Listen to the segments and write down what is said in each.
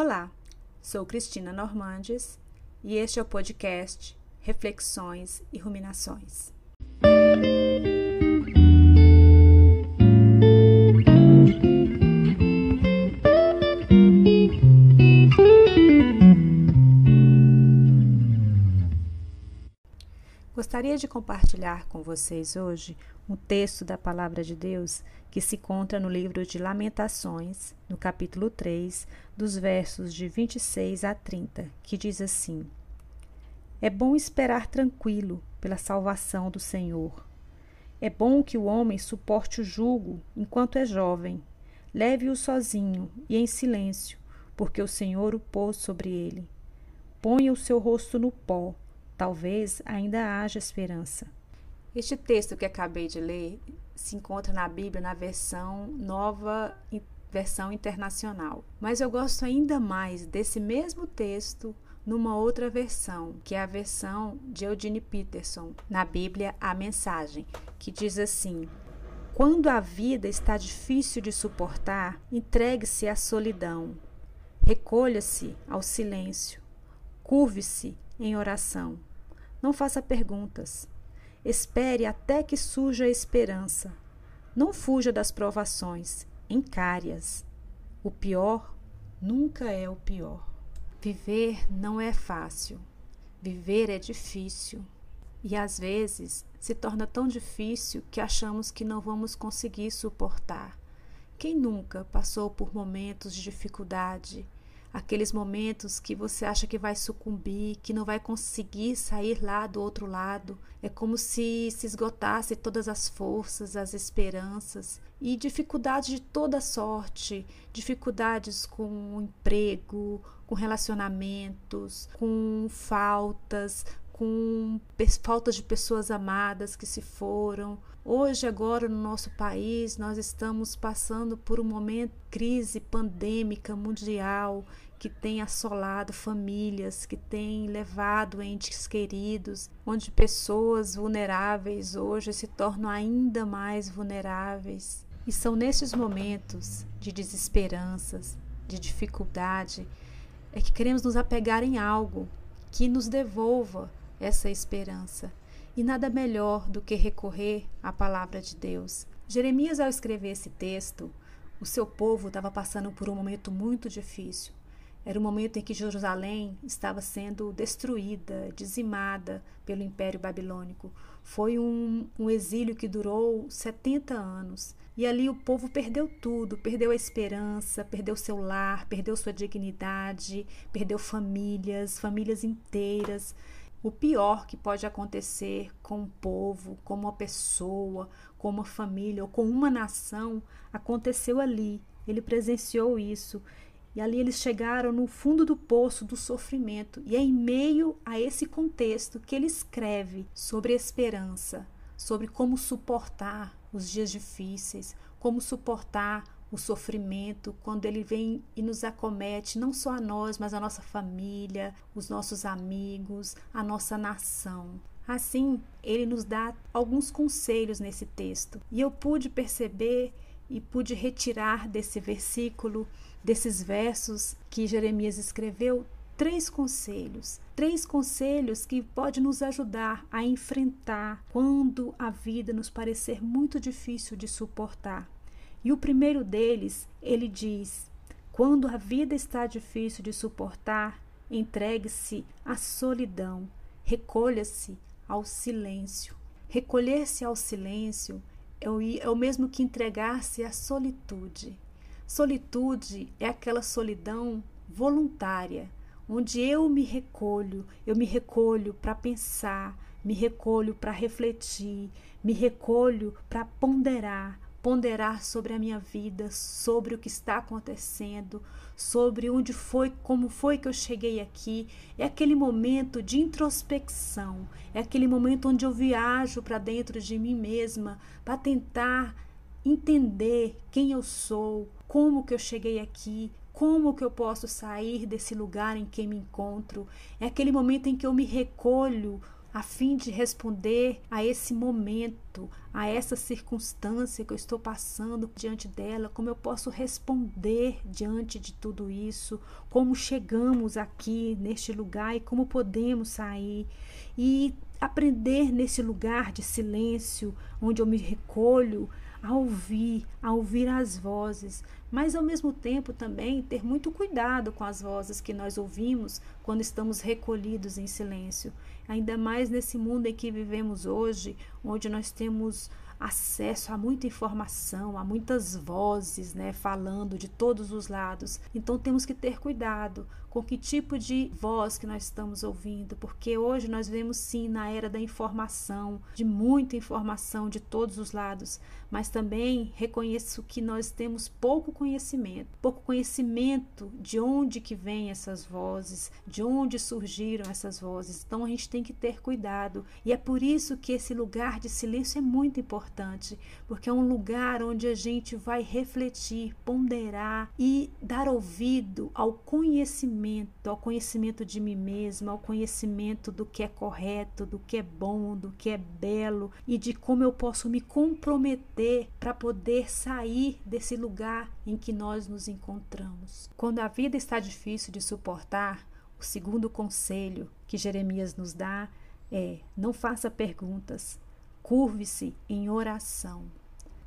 Olá, sou Cristina Normandes e este é o podcast Reflexões e Ruminações. Gostaria de compartilhar com vocês hoje um texto da Palavra de Deus que se encontra no livro de Lamentações, no capítulo 3, dos versos de 26 a 30, que diz assim: É bom esperar tranquilo pela salvação do Senhor. É bom que o homem suporte o jugo enquanto é jovem. Leve-o sozinho e em silêncio, porque o Senhor o pôs sobre ele. Ponha o seu rosto no pó Talvez ainda haja esperança. Este texto que acabei de ler se encontra na Bíblia na versão nova, versão internacional. Mas eu gosto ainda mais desse mesmo texto numa outra versão, que é a versão de Eugene Peterson, na Bíblia A Mensagem, que diz assim: Quando a vida está difícil de suportar, entregue-se à solidão, recolha-se ao silêncio, curve-se em oração. Não faça perguntas. Espere até que surja a esperança. Não fuja das provações, encare-as. O pior nunca é o pior. Viver não é fácil. Viver é difícil. E às vezes se torna tão difícil que achamos que não vamos conseguir suportar. Quem nunca passou por momentos de dificuldade, aqueles momentos que você acha que vai sucumbir, que não vai conseguir sair lá do outro lado. É como se se esgotasse todas as forças, as esperanças e dificuldades de toda sorte, dificuldades com o emprego, com relacionamentos, com faltas, com faltas de pessoas amadas que se foram. Hoje, agora, no nosso país, nós estamos passando por um momento de crise pandêmica mundial que tem assolado famílias, que tem levado entes queridos, onde pessoas vulneráveis hoje se tornam ainda mais vulneráveis. E são nesses momentos de desesperanças, de dificuldade, é que queremos nos apegar em algo que nos devolva essa esperança. E nada melhor do que recorrer à palavra de Deus. Jeremias, ao escrever esse texto, o seu povo estava passando por um momento muito difícil. Era o momento em que Jerusalém estava sendo destruída, dizimada pelo Império Babilônico. Foi um, um, exílio que durou 70 anos. E ali o povo perdeu tudo: perdeu a esperança, perdeu seu lar, perdeu sua dignidade, perdeu famílias, famílias inteiras. O pior que pode acontecer com um povo, com uma pessoa, com uma família ou com uma nação aconteceu ali. Ele presenciou isso. E ali eles chegaram no fundo do poço do sofrimento. E é em meio a esse contexto que ele escreve sobre esperança, sobre como suportar os dias difíceis, como suportar o sofrimento, quando ele vem e nos acomete, não só a nós, mas a nossa família, os nossos amigos, a nossa nação. Assim, ele nos dá alguns conselhos nesse texto. E eu pude perceber e pude retirar desse versículo, desses versos que Jeremias escreveu, três conselhos. Três conselhos que podem nos ajudar a enfrentar quando a vida nos parecer muito difícil de suportar. E o primeiro deles, ele diz: quando a vida está difícil de suportar, entregue-se à solidão, recolha-se ao silêncio. Recolher-se ao silêncio é o, é o mesmo que entregar-se à solitude. Solitude é aquela solidão voluntária, onde eu me recolho, eu me recolho para pensar, me recolho para refletir, me recolho para ponderar, ponderar sobre a minha vida, sobre o que está acontecendo, sobre onde foi, como foi que eu cheguei aqui. É aquele momento de introspecção, é aquele momento onde eu viajo para dentro de mim mesma para tentar entender quem eu sou, como que eu cheguei aqui, como que eu posso sair desse lugar em que me encontro. É aquele momento em que eu me recolho a fim de responder a esse momento, a essa circunstância que eu estou passando diante dela, como eu posso responder diante de tudo isso, como chegamos aqui neste lugar e como podemos sair. E aprender nesse lugar de silêncio, onde eu me recolho, a ouvir, a ouvir as vozes, mas ao mesmo tempo também ter muito cuidado com as vozes que nós ouvimos quando estamos recolhidos em silêncio. Ainda mais nesse mundo em que vivemos hoje, onde nós temos acesso a muita informação, a muitas vozes, né, falando de todos os lados. Então temos que ter cuidado com que tipo de voz que nós estamos ouvindo, porque hoje nós vemos sim na era da informação, de muita informação de todos os lados, mas também reconheço que nós temos pouco conhecimento, pouco conhecimento de onde que vêm essas vozes, de onde surgiram essas vozes. Então a gente tem que ter cuidado, e é por isso que esse lugar de silêncio é muito importante, porque é um lugar onde a gente vai refletir, ponderar e dar ouvido ao conhecimento conhecimento, ao conhecimento de mim mesma, ao conhecimento do que é correto, do que é bom, do que é belo e de como eu posso me comprometer para poder sair desse lugar em que nós nos encontramos. Quando a vida está difícil de suportar, o segundo conselho que Jeremias nos dá é: não faça perguntas, curve-se em oração.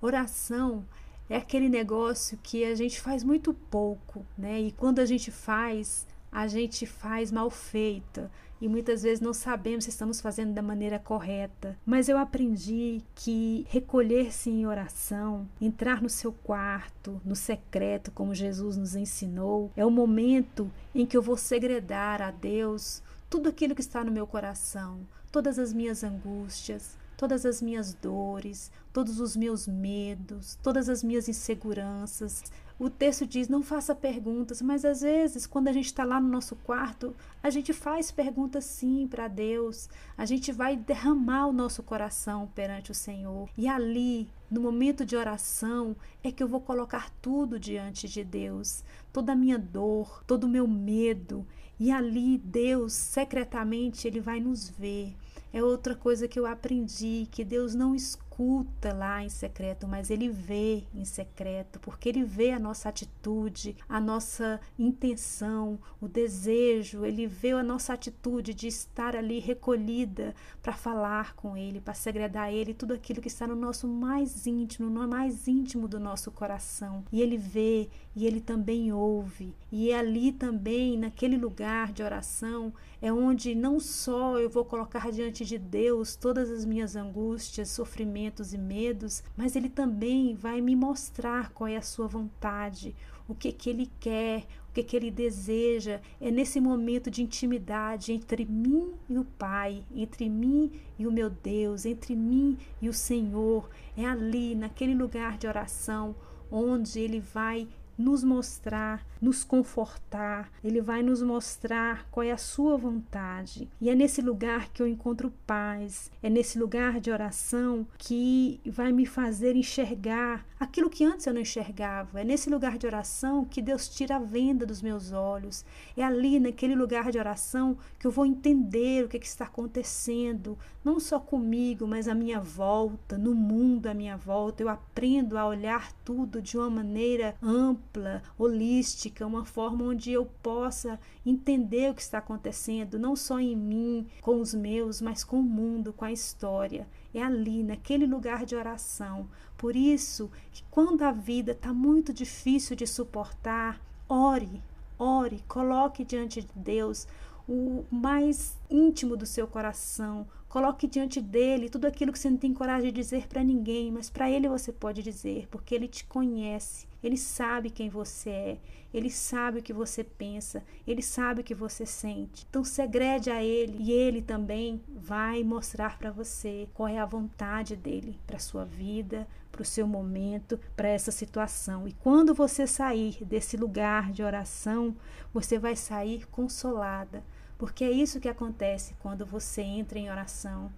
Oração é aquele negócio que a gente faz muito pouco, né? E quando a gente faz, a gente faz mal feita e muitas vezes não sabemos se estamos fazendo da maneira correta. Mas eu aprendi que recolher-se em oração, entrar no seu quarto, no secreto, como Jesus nos ensinou, é o momento em que eu vou segredar a Deus tudo aquilo que está no meu coração, todas as minhas angústias, todas as minhas dores, todos os meus medos, todas as minhas inseguranças. O texto diz: não faça perguntas, mas às vezes, quando a gente está lá no nosso quarto, a gente faz perguntas sim para Deus, a gente vai derramar o nosso coração perante o Senhor, e ali, no momento de oração, é que eu vou colocar tudo diante de Deus, toda a minha dor, todo o meu medo, e ali Deus, secretamente, Ele vai nos ver. É outra coisa que eu aprendi, que Deus não escuta lá em secreto, mas ele vê em secreto, porque ele vê a nossa atitude, a nossa intenção, o desejo, ele vê a nossa atitude de estar ali recolhida para falar com ele, para segredar ele tudo aquilo que está no nosso mais íntimo, no mais íntimo do nosso coração. E ele vê e ele também ouve. E é ali também, naquele lugar de oração, é onde não só eu vou colocar diante de Deus todas as minhas angústias, sofrimentos e medos, mas Ele também vai me mostrar qual é a sua vontade, o que que Ele quer, o que que Ele deseja. É nesse momento de intimidade entre mim e o Pai, entre mim e o meu Deus, entre mim e o Senhor. É ali, naquele lugar de oração, onde Ele vai nos mostrar, nos confortar, ele vai nos mostrar qual é a sua vontade. E é nesse lugar que eu encontro paz, é nesse lugar de oração que vai me fazer enxergar aquilo que antes eu não enxergava. É nesse lugar de oração que Deus tira a venda dos meus olhos. É ali, naquele lugar de oração, que eu vou entender o que, é que está acontecendo, não só comigo, mas à minha volta, no mundo à minha volta. Eu aprendo a olhar tudo de uma maneira ampla ampla, holística, uma forma onde eu possa entender o que está acontecendo, não só em mim, com os meus, mas com o mundo, com a história. É ali, naquele lugar de oração. Por isso que quando a vida está muito difícil de suportar, ore, ore, coloque diante de Deus o mais íntimo do seu coração. Coloque diante dele tudo aquilo que você não tem coragem de dizer para ninguém, mas para ele você pode dizer, porque ele te conhece. Ele sabe quem você é, ele sabe o que você pensa, ele sabe o que você sente. Então segrede a ele e ele também vai mostrar para você qual é a vontade dele para sua vida, para o seu momento, para essa situação. E quando você sair desse lugar de oração, você vai sair consolada, porque é isso que acontece quando você entra em oração.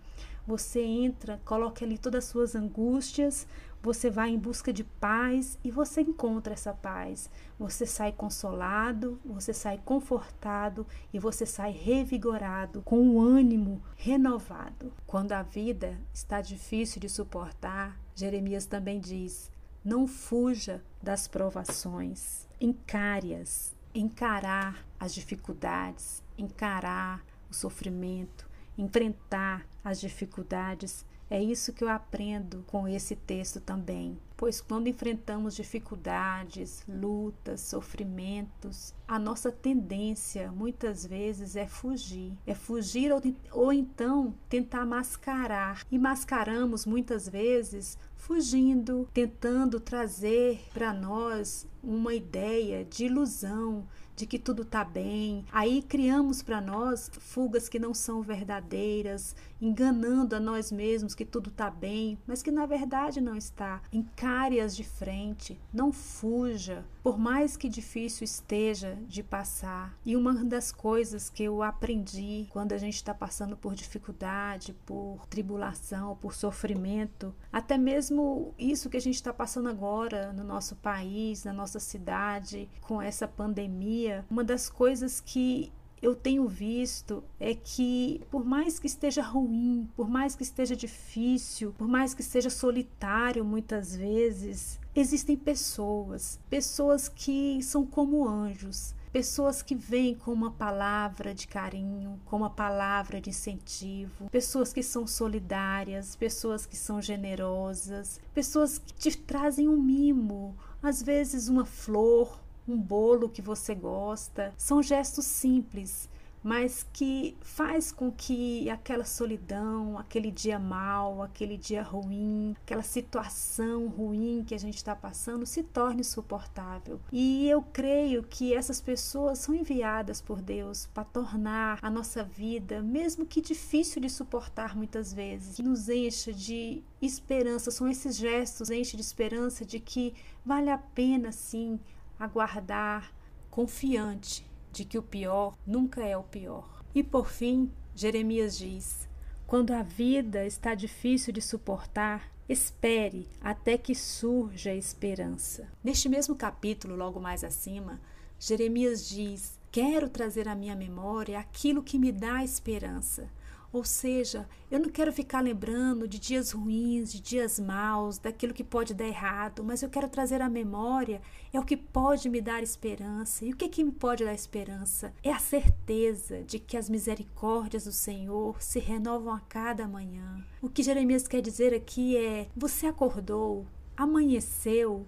Você entra, coloca ali todas as suas angústias, você vai em busca de paz e você encontra essa paz. Você sai consolado, você sai confortado e você sai revigorado, com o ânimo renovado. Quando a vida está difícil de suportar, Jeremias também diz: não fuja das provações, encare-as. Encarar as dificuldades, encarar o sofrimento, enfrentar as dificuldades é isso que eu aprendo com esse texto também. Pois quando enfrentamos dificuldades, lutas, sofrimentos, a nossa tendência muitas vezes é fugir. É fugir ou, ou então tentar mascarar. E mascaramos muitas vezes fugindo, tentando trazer para nós uma ideia de ilusão, de que tudo está bem. Aí criamos para nós fugas que não são verdadeiras, enganando a nós mesmos que tudo está bem, mas que na verdade não está. Encare-as de frente, não fuja, por mais que difícil esteja de passar. E uma das coisas que eu aprendi quando a gente está passando por dificuldade, por tribulação, por sofrimento, até mesmo isso que a gente está passando agora no nosso país, na nossa cidade, com essa pandemia, uma das coisas que eu tenho visto é que, por mais que esteja ruim, por mais que esteja difícil, por mais que seja solitário muitas vezes, existem pessoas, pessoas que são como anjos, pessoas que vêm com uma palavra de carinho, com uma palavra de incentivo, pessoas que são solidárias, pessoas que são generosas, pessoas que te trazem um mimo, às vezes uma flor, um bolo que você gosta. São gestos simples, mas que faz com que aquela solidão, aquele dia mal, aquele dia ruim, aquela situação ruim que a gente está passando se torne suportável. E eu creio que essas pessoas são enviadas por Deus para tornar a nossa vida, mesmo que difícil de suportar muitas vezes, que nos encha de esperança. São esses gestos enche de esperança de que vale a pena sim aguardar, confiante de que o pior nunca é o pior. E por fim, Jeremias diz: quando a vida está difícil de suportar, espere até que surja a esperança. Neste mesmo capítulo, logo mais acima, Jeremias diz: Quero trazer à minha memória aquilo que me dá esperança. Ou seja, eu não quero ficar lembrando de dias ruins, de dias maus, daquilo que pode dar errado, mas eu quero trazer à memória é o que pode me dar esperança. E o que, que me pode dar esperança? É a certeza de que as misericórdias do Senhor se renovam a cada manhã. O que Jeremias quer dizer aqui é: você acordou, amanheceu,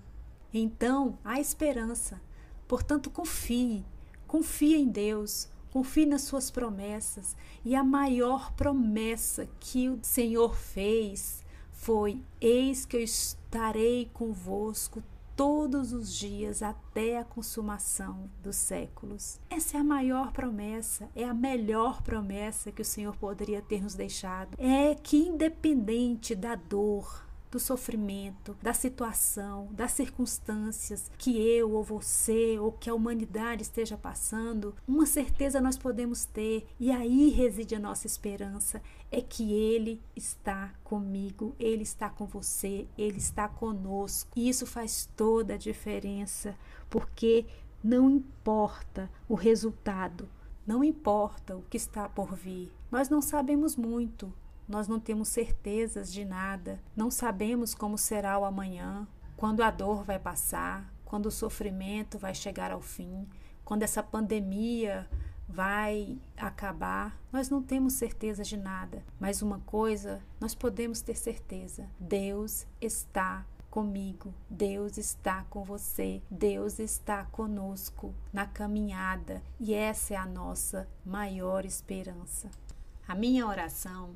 então há esperança. Portanto, confie, confie em Deus, Confie nas suas promessas. E a maior promessa que o Senhor fez foi: Eis que eu estarei convosco todos os dias até a consumação dos séculos. Essa é a maior promessa, é a melhor promessa que o Senhor poderia ter nos deixado. É que, independente da dor, do sofrimento, da situação, das circunstâncias que eu ou você ou que a humanidade esteja passando, uma certeza nós podemos ter, e aí reside a nossa esperança, é que Ele está comigo, Ele está com você, Ele está conosco. E isso faz toda a diferença, porque não importa o resultado, não importa o que está por vir. Nós não sabemos muito, nós não temos certezas de nada, não sabemos como será o amanhã, quando a dor vai passar, quando o sofrimento vai chegar ao fim, quando essa pandemia vai acabar. Nós não temos certeza de nada, mas uma coisa nós podemos ter certeza: Deus está comigo, Deus está com você, Deus está conosco na caminhada. E essa é a nossa maior esperança. A minha oração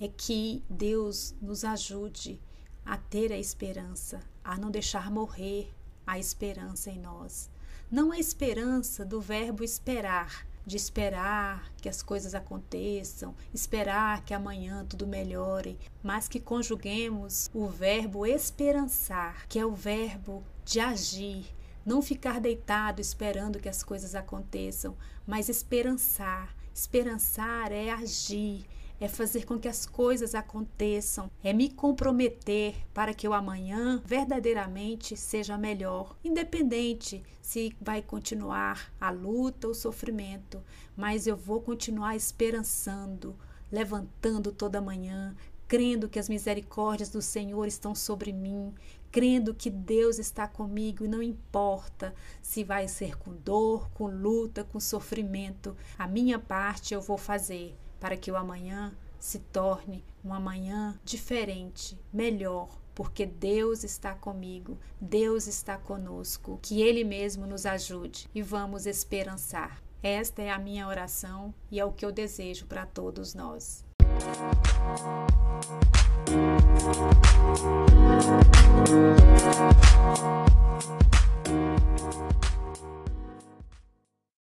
é que Deus nos ajude a ter a esperança, a não deixar morrer a esperança em nós. Não a esperança do verbo esperar, de esperar que as coisas aconteçam, esperar que amanhã tudo melhore, mas que conjuguemos o verbo esperançar, que é o verbo de agir, não ficar deitado esperando que as coisas aconteçam, mas esperançar. Esperançar é agir, é fazer com que as coisas aconteçam, é me comprometer para que o amanhã verdadeiramente seja melhor, independente se vai continuar a luta ou o sofrimento, mas eu vou continuar esperançando, levantando toda manhã, crendo que as misericórdias do Senhor estão sobre mim, crendo que Deus está comigo e não importa se vai ser com dor, com luta, com sofrimento, a minha parte eu vou fazer para que o amanhã se torne um amanhã diferente, melhor, porque Deus está comigo, Deus está conosco, que Ele mesmo nos ajude e vamos esperançar. Esta é a minha oração e é o que eu desejo para todos nós. Música